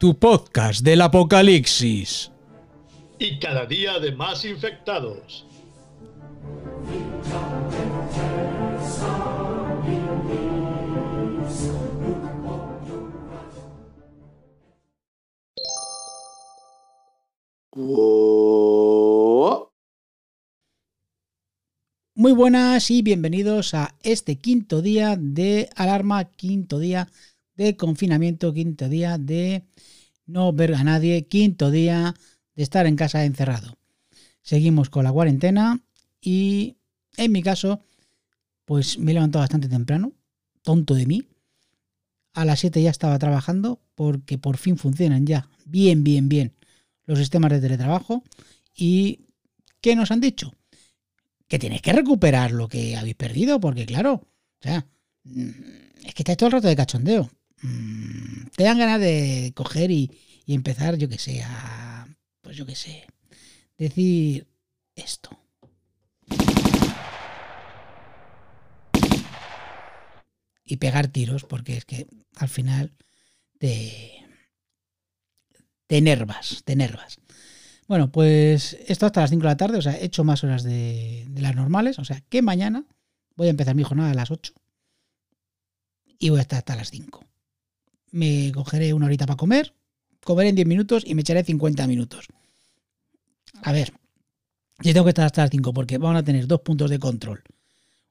tu podcast del apocalipsis. Y cada día de más infectados. Muy buenas y bienvenidos a este quinto día de alarma, quinto día de confinamiento, quinto día de no ver a nadie, quinto día de estar en casa encerrado. Seguimos con la cuarentena y en mi caso, pues me he levantado bastante temprano, tonto de mí. A las 7 ya estaba trabajando porque por fin funcionan ya bien, bien, bien los sistemas de teletrabajo. ¿Y qué nos han dicho? que tenéis que recuperar lo que habéis perdido, porque claro, o sea, mm, es que estáis todo el rato de cachondeo. Mm, te dan ganas de coger y, empezar, yo que sé, a, pues yo que sé, decir esto. Y pegar tiros, porque es que al final te, te nervas, te nervas. Bueno, pues esto hasta las 5 de la tarde, o sea, he hecho más horas de, las normales, o sea, que mañana voy a empezar mi jornada a las 8 y voy a estar hasta las 5. Me cogeré una horita para comer, comeré en 10 minutos y me echaré 50 minutos. A ver, yo tengo que estar hasta las 5 porque van a tener dos puntos de control.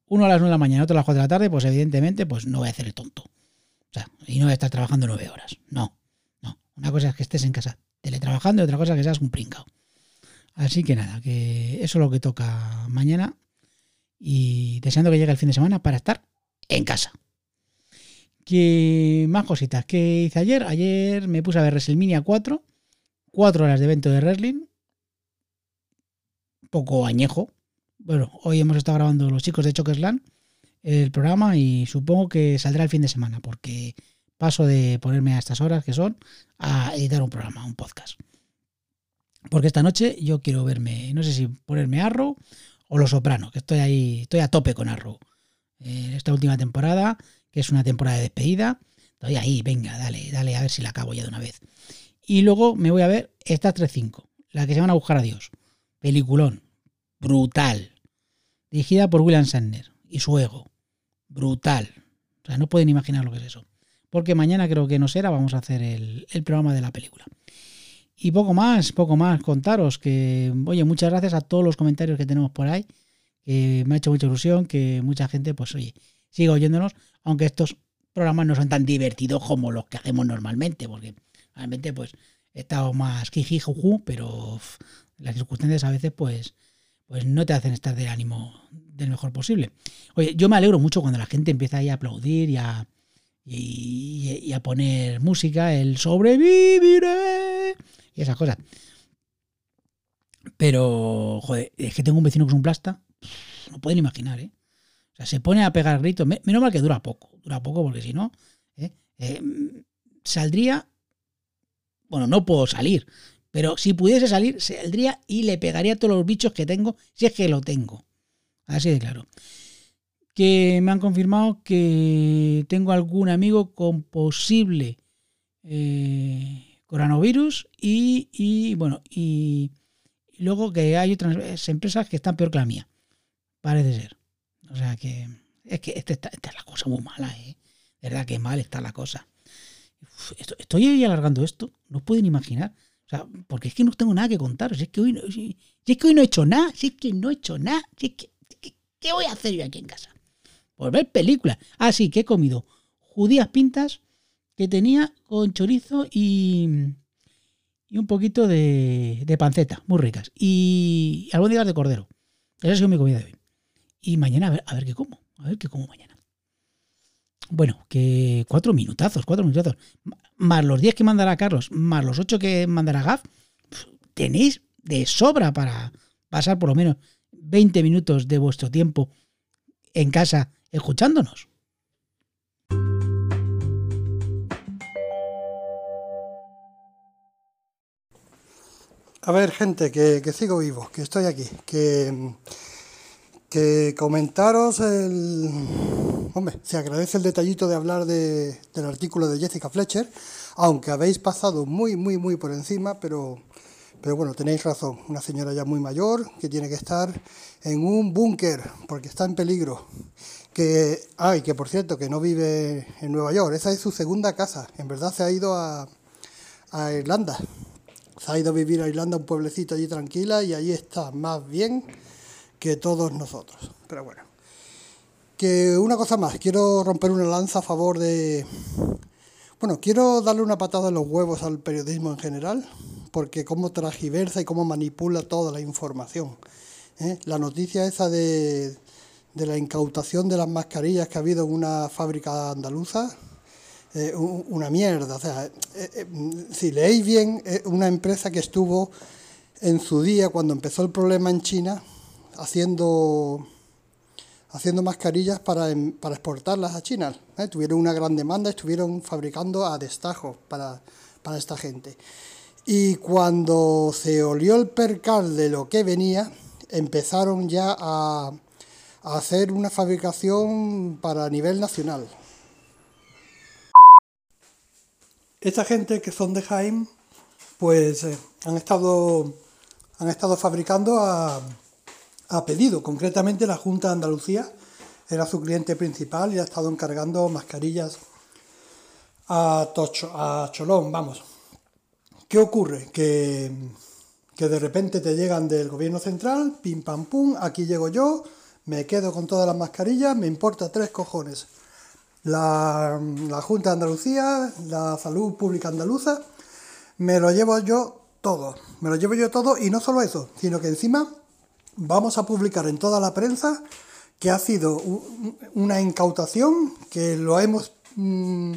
Uno a las 9 de la mañana, otro a las 4 de la tarde, pues evidentemente pues no voy a hacer el tonto. O sea, y no voy a estar trabajando 9 horas. No, no. Una cosa es que estés en casa teletrabajando y otra cosa que seas un pringao. Así que nada, que eso es lo que toca mañana y deseando que llegue el fin de semana para estar en casa. Que más cositas que hice ayer. Ayer me puse a ver WrestleMania 4, 4 horas de evento de wrestling, poco añejo. Bueno, hoy hemos estado grabando los chicos de Chokesland el programa y supongo que saldrá el fin de semana porque paso de ponerme a estas horas que son a editar un programa, un podcast. Porque esta noche yo quiero verme, no sé si ponerme Arrow o Los Soprano, que estoy ahí, estoy a tope con Arrow. Eh, esta última temporada, que es una temporada de despedida, estoy ahí, venga, dale, dale, a ver si la acabo ya de una vez. Y luego me voy a ver esta 3.5, la que se van a buscar a Dios. Peliculón, brutal. Dirigida por William Sandner y su ego. Brutal. O sea, no pueden imaginar lo que es eso porque mañana creo que no será, vamos a hacer el, programa de la película. Y poco más, poco más, contaros que, oye, muchas gracias a todos los comentarios que tenemos por ahí, que me ha hecho mucha ilusión, que mucha gente, pues oye, siga oyéndonos, aunque estos programas no son tan divertidos como los que hacemos normalmente, porque realmente pues he estado más juju, pero las circunstancias a veces pues, pues no te hacen estar del ánimo del mejor posible. Oye, yo me alegro mucho cuando la gente empieza ahí a aplaudir y a, y, a poner música, el sobreviviré y esas cosas. Pero, joder, es que tengo un vecino que es un plasta, no pueden imaginar, ¿eh? Se pone a pegar gritos, menos mal que dura poco, dura poco porque si no, ¿eh? Eh, saldría, bueno, no puedo salir, pero si pudiese salir, saldría y le pegaría a todos los bichos que tengo, si es que lo tengo. Así de claro que me han confirmado que tengo algún amigo con posible eh, coronavirus y, bueno, y, luego que hay otras empresas que están peor que la mía. Parece ser. O sea que es que esta, esta, es la cosa muy mala, ¿eh? De verdad que mal está la cosa. estoy ahí alargando esto, no pueden imaginar. O sea, porque es que no tengo nada que contar. Si es que hoy no, si, es que hoy no he hecho nada, si es que no he hecho nada, si que, ¿qué voy a hacer yo aquí en casa? por ver películas. Ah, sí, que he comido judías pintas que tenía con chorizo y, y un poquito de, de, panceta, muy ricas. Y albóndigas de cordero. Esa ha sido mi comida de hoy. Y mañana a ver, a ver qué como. A ver qué como mañana. Bueno, que cuatro minutazos, cuatro minutazos. Más los diez que mandará Carlos, más los ocho que mandará Gaf. Tenéis de sobra para pasar por lo menos 20 minutos de vuestro tiempo en casa escuchándonos. A ver, gente, que, sigo vivo, que estoy aquí, que, que comentaros el... Hombre, se agradece el detallito de hablar del artículo de Jessica Fletcher, aunque habéis pasado muy, muy, muy por encima, pero, pero bueno, tenéis razón. Una señora ya muy mayor que tiene que estar en un búnker porque está en peligro. Que, ay, que por cierto, que no vive en Nueva York, esa es su segunda casa. En verdad se ha ido a, a Irlanda. Se ha ido a vivir a Irlanda, un pueblecito allí tranquila, y allí está más bien que todos nosotros. Pero bueno. Que una cosa más, quiero romper una lanza a favor de... Bueno, quiero darle una patada en los huevos al periodismo en general, porque cómo transgiversa y cómo manipula toda la información. ¿eh? La noticia esa de, de la incautación de las mascarillas que ha habido en una fábrica andaluza, eh, una mierda. O sea, eh, si leéis bien, una empresa que estuvo en su día, cuando empezó el problema en China, haciendo, haciendo mascarillas para, em, para exportarlas a China. ¿eh? Tuvieron una gran demanda, estuvieron fabricando a destajo para, para esta gente. Y cuando se olió el percal de lo que venía, empezaron ya a, hacer una fabricación para nivel nacional. Esta gente que son de Jaime, pues eh, han estado han estado fabricando a, ha pedido. Concretamente la Junta de Andalucía era su cliente principal y ha estado encargando mascarillas a, Tocho, a Cholón, vamos. ¿Qué ocurre? Que, que de repente te llegan del gobierno central, pim pam pum, aquí llego yo, me quedo con todas las mascarillas, me importa tres cojones. La, la Junta de Andalucía, la Salud Pública Andaluza, me lo llevo yo todo, me lo llevo yo todo y no solo eso, sino que encima vamos a publicar en toda la prensa que ha sido una incautación, que lo hemos, mm,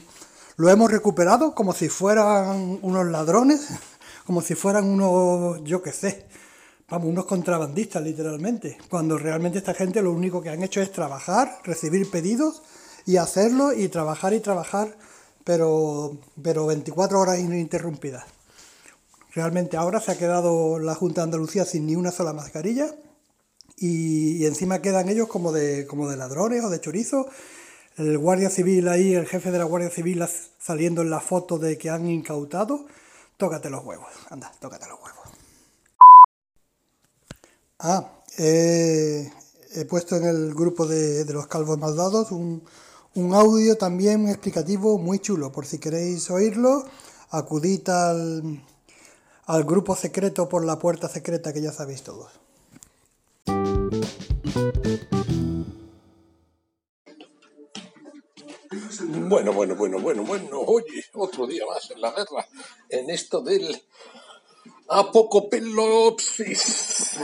lo hemos recuperado como si fueran unos ladrones, como si fueran unos, yo qué sé, vamos, unos contrabandistas literalmente, cuando realmente esta gente lo único que han hecho es trabajar, recibir pedidos y hacerlo y trabajar y trabajar, pero, pero 24 horas ininterrumpidas. Realmente ahora se ha quedado la Junta de Andalucía sin ni una sola mascarilla y, encima quedan ellos como de, como de ladrones o de chorizo. El guardia civil ahí, el jefe de la guardia civil saliendo en la foto de que han incautado. Tócate los huevos, anda, tócate los huevos. Ah, he puesto en el grupo de, los calvos maldados un, un audio también explicativo muy chulo. Por si queréis oírlo, acudid al, al grupo secreto por la puerta secreta que ya sabéis todos. Bueno, bueno, bueno, bueno, bueno. Oye, otro día más en la guerra. En esto del apocopelopsis.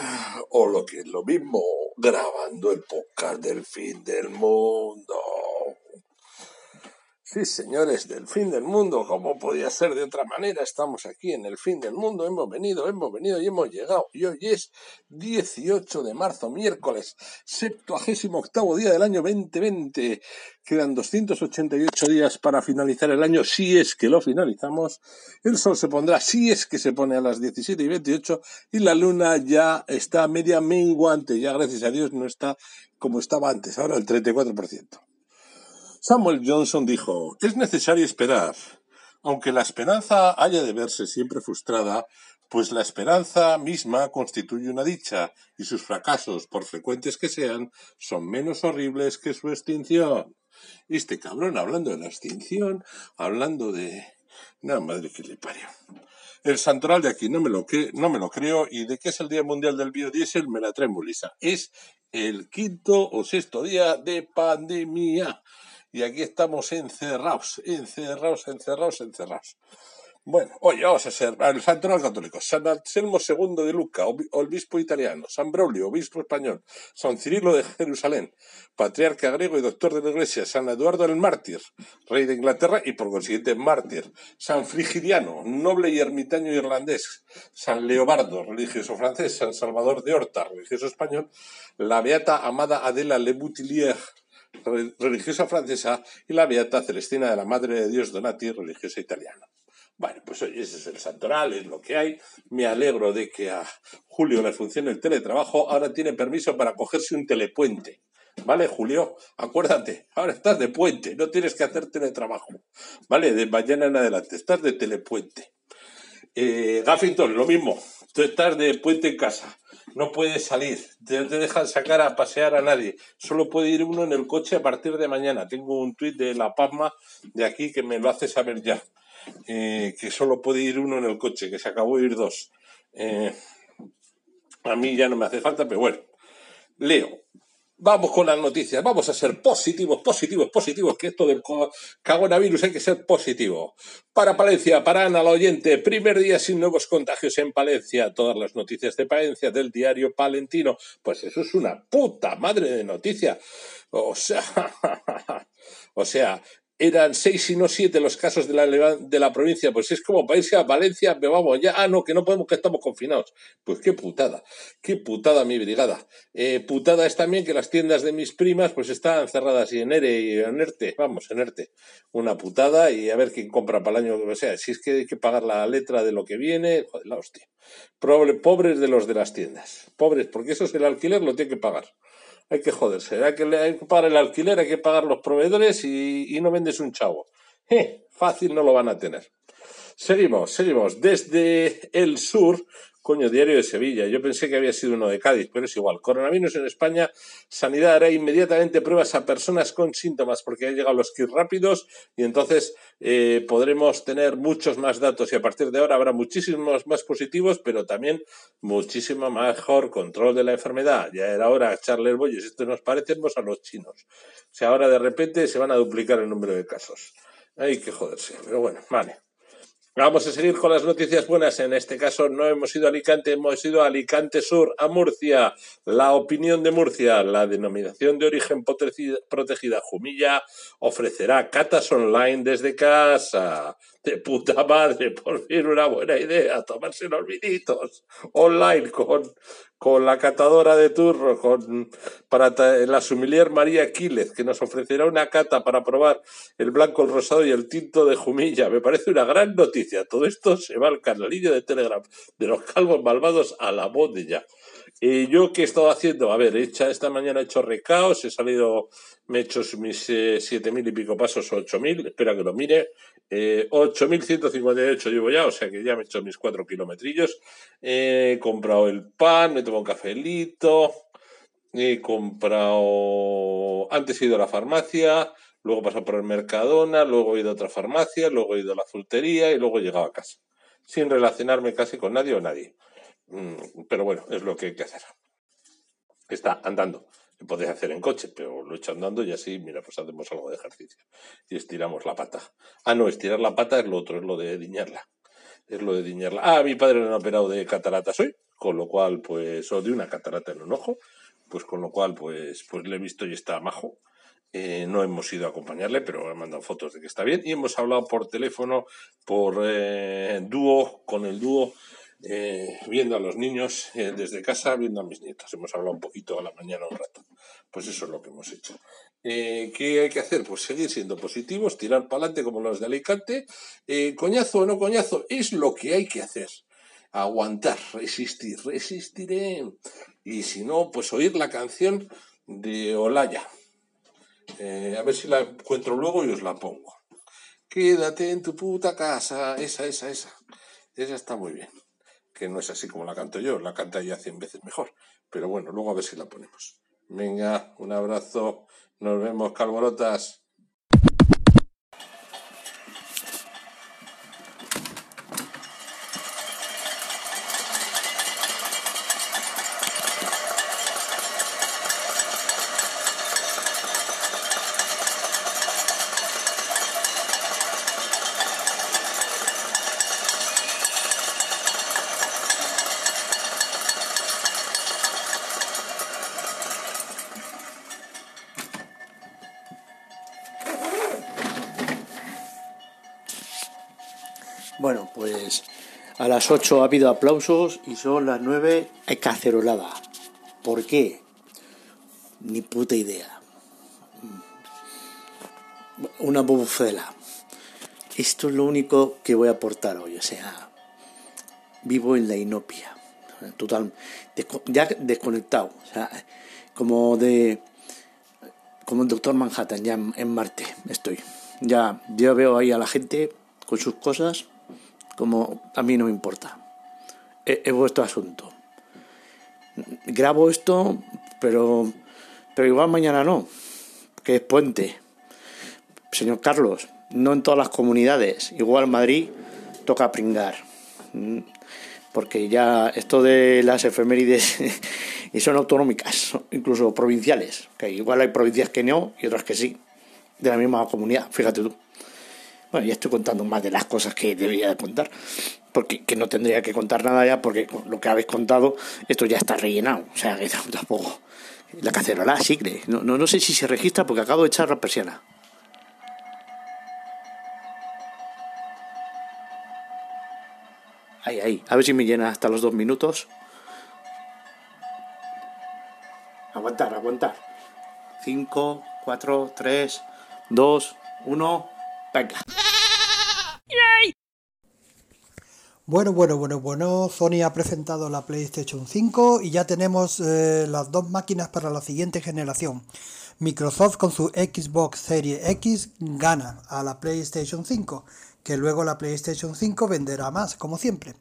O lo que es lo mismo, grabando el podcast del fin del mundo. Sí, señores, del fin del mundo, ¿cómo podía ser de otra manera? Estamos aquí en el fin del mundo, hemos venido, hemos venido y hemos llegado. Y hoy es 18 de marzo, miércoles, 78 día del año 2020. Quedan 288 días para finalizar el año, si es que lo finalizamos. El sol se pondrá, si es que se pone a las 17 y 28, y la luna ya está media menguante, ya gracias a Dios no está como estaba antes, ahora el 34%. Samuel Johnson dijo, es necesario esperar, aunque la esperanza haya de verse siempre frustrada, pues la esperanza misma constituye una dicha, y sus fracasos, por frecuentes que sean, son menos horribles que su extinción. este cabrón hablando de la extinción, hablando de... No, madre que le parió. El santoral de aquí no me, lo no me lo creo y de qué es el Día Mundial del Biodiesel me la trae Mulisa. Es el quinto o sexto día de pandemia y aquí estamos encerrados, encerrados, encerrados, encerrados. Bueno, oye, vamos a ser el santoral católico. San Anselmo II de Luca, obispo italiano. San Braulio, obispo español. San Cirilo de Jerusalén, patriarca griego y doctor de la iglesia. San Eduardo el mártir, rey de Inglaterra y por consiguiente mártir. San Frigidiano, noble y ermitaño irlandés. San Leobardo, religioso francés. San Salvador de Horta, religioso español. La beata amada Adela Le Boutillier, religiosa francesa, y la Beata Celestina de la Madre de Dios Donati, religiosa italiana. Bueno, pues oye, ese es el santoral, es lo que hay. Me alegro de que a Julio le funcione el teletrabajo. Ahora tiene permiso para cogerse un telepuente. ¿Vale, Julio? Acuérdate, ahora estás de puente, no tienes que hacer teletrabajo. ¿Vale? De mañana en adelante, estás de telepuente. Eh, Gaffington, lo mismo. Tú estás de puente en casa. No puedes salir. No te dejan sacar a pasear a nadie. Solo puede ir uno en el coche a partir de mañana. Tengo un tuit de La Pasma de aquí que me lo hace saber ya. Eh, que solo puede ir uno en el coche, que se acabó de ir dos. Eh, a mí ya no me hace falta, pero bueno. Leo, Vamos con las noticias, vamos a ser positivos, positivos, positivos, que esto del coronavirus hay que ser positivo. Para Palencia, para Ana, la oyente, primer día sin nuevos contagios en Palencia. Todas las noticias de Palencia del diario palentino. Pues eso es una puta madre de noticia. O sea, o sea, eran seis y no siete los casos de la, de la provincia, pues es como irse a Valencia, vamos ya, ah, no, que no podemos, que estamos confinados. Pues qué putada, qué putada mi brigada. Eh, putada es también que las tiendas de mis primas pues están cerradas y en ERE y en ERTE, vamos, en ERTE. Una putada y a ver quién compra para el año, o sea, si es que hay que pagar la letra de lo que viene, joder, la hostia. pobres de los de las tiendas, pobres, porque eso es el alquiler, lo tiene que pagar hay que joderse, hay que, pagar el alquiler, hay que pagar los proveedores y, no vendes un chavo. Fácil no lo van a tener. Seguimos, seguimos. Desde el sur, Coño, Diario de Sevilla. Yo pensé que había sido uno de Cádiz, pero es igual. Coronavirus en España. Sanidad hará inmediatamente pruebas a personas con síntomas porque han llegado los kits rápidos y entonces eh, podremos tener muchos más datos y a partir de ahora habrá muchísimos más positivos, pero también muchísimo mejor control de la enfermedad. Ya era hora el bollo. Esto nos parecemos a los chinos. O sea, ahora de repente se van a duplicar el número de casos. Hay que joderse. Pero bueno, vale. Vamos a seguir con las noticias buenas. En este caso no hemos ido a Alicante, hemos ido a Alicante Sur, a Murcia. La opinión de Murcia, la denominación de origen protegida Jumilla, ofrecerá catas online desde casa. De puta madre, por fin una buena idea, tomarse los vinitos online con, con la catadora de turro, con para la sumilier María Quílez, que nos ofrecerá una cata para probar el blanco, el rosado y el tinto de Jumilla. Me parece una gran noticia. Todo esto se va al canalillo de Telegram de los calvos malvados a la ya. Y yo, ¿qué he estado haciendo? A ver, hecha, esta mañana he hecho recaos, he salido, me he hecho mis eh, siete mil y pico pasos o ocho mil, espera que lo mire, eh, 8.158 llevo ya, o sea que ya me he hecho mis cuatro kilometrillos. He comprado el pan, me tomo un cafelito, he comprado, antes he ido a la farmacia, luego he pasado por el Mercadona, luego he ido a otra farmacia, luego he ido a la frutería y luego he llegado a casa, sin relacionarme casi con nadie o nadie. Mm, pero bueno, es lo que hay que hacer. Está andando. Lo podéis hacer en coche, pero lo he hecho andando y así, mira, pues hacemos algo de ejercicio. Y estiramos la pata. Ah, no, estirar la pata es lo otro, es lo de diñarla. Es lo de diñarla. Ah, mi padre lo han operado de cataratas hoy, con lo cual, pues, o de una catarata en un ojo, pues con lo cual, pues, pues le he visto y está majo. Eh, no hemos ido a acompañarle, pero me han mandado fotos de que está bien. Y hemos hablado por teléfono, por eh, dúo, con el dúo eh, viendo a los niños eh, desde casa, viendo a mis nietos. Hemos hablado un poquito a la mañana un rato. Pues eso es lo que hemos hecho. Eh, ¿Qué hay que hacer? Pues seguir siendo positivos, tirar para adelante como los de Alicante. coñazo o no coñazo, es lo que hay que hacer. Aguantar, resistir, resistiré. Y si no, pues oír la canción de Olaya. a ver si la encuentro luego y os la pongo. Quédate en tu puta casa. Esa, esa, esa. Esa está muy bien que no es así como la canto yo, la canta ella cien veces mejor. Pero bueno, luego a ver si la ponemos. Venga, un abrazo, nos vemos, calborotas. Las 8 ha habido aplausos y son las 9 cacerolada. ¿Por qué? Ni puta idea. Una bufela. esto es lo único que voy a aportar hoy. O sea, vivo en la inopia. Total, ya desconectado. O sea, como de. Como el doctor Manhattan, ya en, Marte estoy. Ya, ya veo ahí a la gente con sus cosas, como a mí no me importa. Es, es vuestro asunto. Grabo esto, pero, pero igual mañana no, que es puente. Señor Carlos, no en todas las comunidades. Igual Madrid toca pringar. Porque ya esto de las efemérides y son autonómicas, incluso provinciales. Que igual hay provincias que no y otras que sí, de la misma comunidad, fíjate tú. Bueno, ya estoy contando más de las cosas que debería de contar, porque que no tendría que contar nada ya, porque lo que habéis contado, esto ya está rellenado. O sea, que tampoco. La cacerola, sí, no, no, no sé si se registra porque acabo de echar la persiana. Ahí, ahí. A ver si me llena hasta los dos minutos. Aguantar, aguantar. 5, 4, 3, 2, 1. Venga. Bueno, bueno, bueno, bueno, Sony ha presentado la PlayStation 5 y ya tenemos eh, las dos máquinas para la siguiente generación. Microsoft con su Xbox Series X gana a la PlayStation 5 que luego la PlayStation 5 venderá más, como siempre.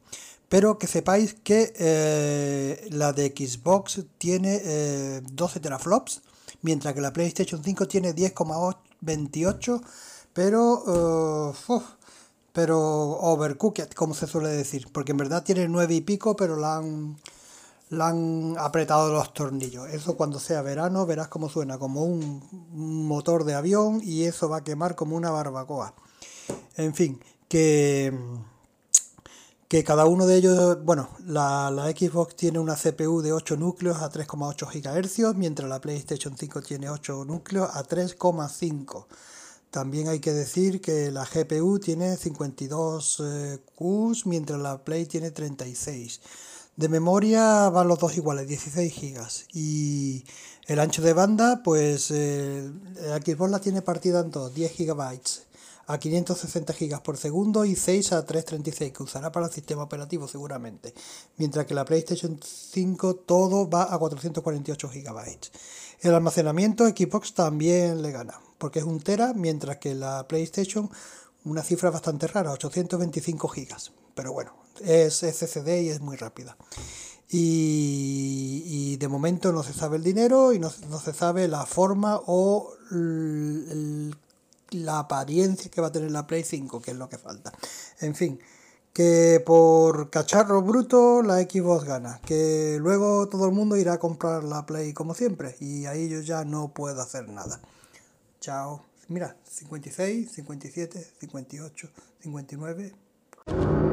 Pero que sepáis que eh, la de Xbox tiene 12 eh, teraflops, mientras que la PlayStation 5 tiene 10,28, pero, uh, pero overcooked, como se suele decir, porque en verdad tiene 9 y pico, pero la han, la han apretado los tornillos. Eso cuando sea verano verás cómo suena, como un motor de avión y eso va a quemar como una barbacoa. En fin, que, que cada uno de ellos, bueno, la, Xbox tiene una CPU de 8 núcleos a 3,8 GHz, mientras la PlayStation 5 tiene 8 núcleos a 3,5. También hay que decir que la GPU tiene 52 eh, Qs, mientras la Play tiene 36. De memoria van los dos iguales, 16 GB. Y el ancho de banda, pues eh, la Xbox la tiene partida en dos, 10 GB a 560 GB por segundo y 6 a 336 que usará para el sistema operativo seguramente, mientras que la PlayStation 5 todo va a 448 GB. El almacenamiento Xbox también le gana, porque es un tera, mientras que la PlayStation una cifra bastante rara, 825 GB. Pero bueno, es SSD y es muy rápida. Y, de momento no se sabe el dinero y no, no se sabe la forma o la apariencia que va a tener la Play 5, que es lo que falta. En fin, que por cacharro bruto la Xbox gana, que luego todo el mundo irá a comprar la Play como siempre, y ahí yo ya no puedo hacer nada. Chao. Mira, 56, 57, 58, 59.